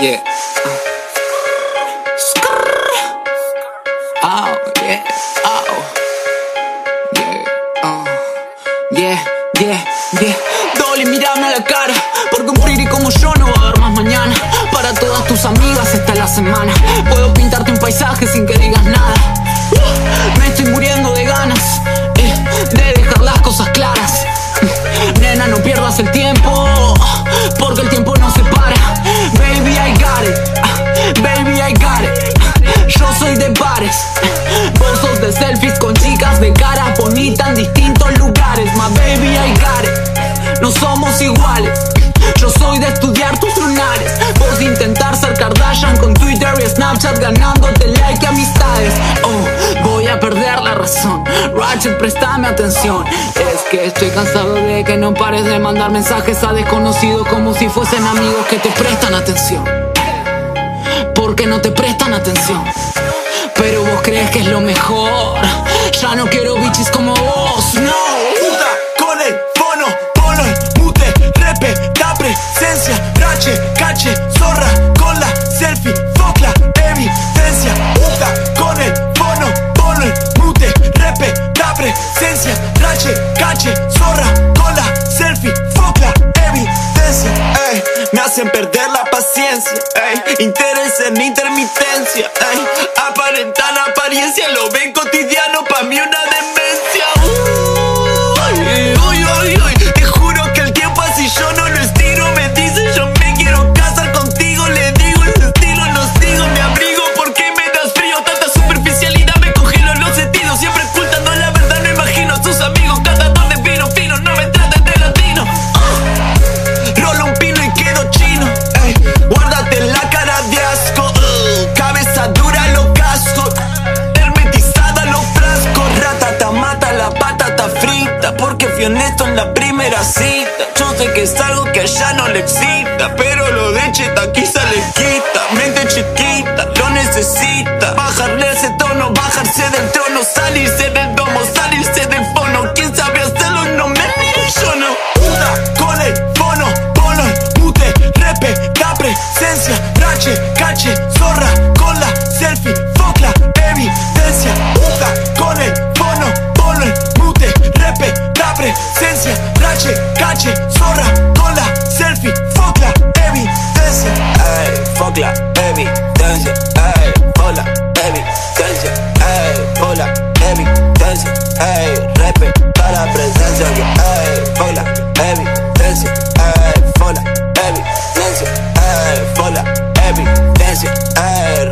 Yeah. Oh, yeah. Oh. Yeah. Oh. Yeah, yeah, yeah. Dolly, mírame a la cara. Porque un pretty como yo no va a haber más mañana. Para todas tus amigas esta es la semana. Puedo pintarte un paisaje sin que digas nada. Uh, me estoy muriendo de ganas eh, de dejar las cosas claras. Nena, no pierdas el tiempo. Porque el tiempo no se de bares. Vos sos de selfies con chicas de cara bonita en distintos lugares. My baby, I got. No somos iguales. Yo soy de estudiar tus lunares. Vos de intentar ser Kardashian con Twitter y Snapchat ganándote like y amistades. Oh, voy a perder la razón. Ratchet, préstame atención. Es que estoy cansado de que no pares de mandar mensajes a desconocidos como si fuesen amigos que te prestan atención. Porque no te prestan atención. Pero vos crees que es lo mejor. Ya no quiero bichis como vos, perder la paciencia, ey, interés en intermitencia, ey, aparentan apariencia, lo ven cotidiano, fui honesto en la primera cita. Yo sé que es algo que allá no le excita. Pero lo de cheta quizá le quita. Mente chiquita, lo necesita. Bajarle ese tono, bajarse del trono. Salirse del domo, salirse del Focla, evidencia, ey, hola, evidencia, ey, hola, evidencia, ey, repe, da la presencia, ey, focla, evidencia, ey, fola, evidencia, ey, fola, evidencia, ey,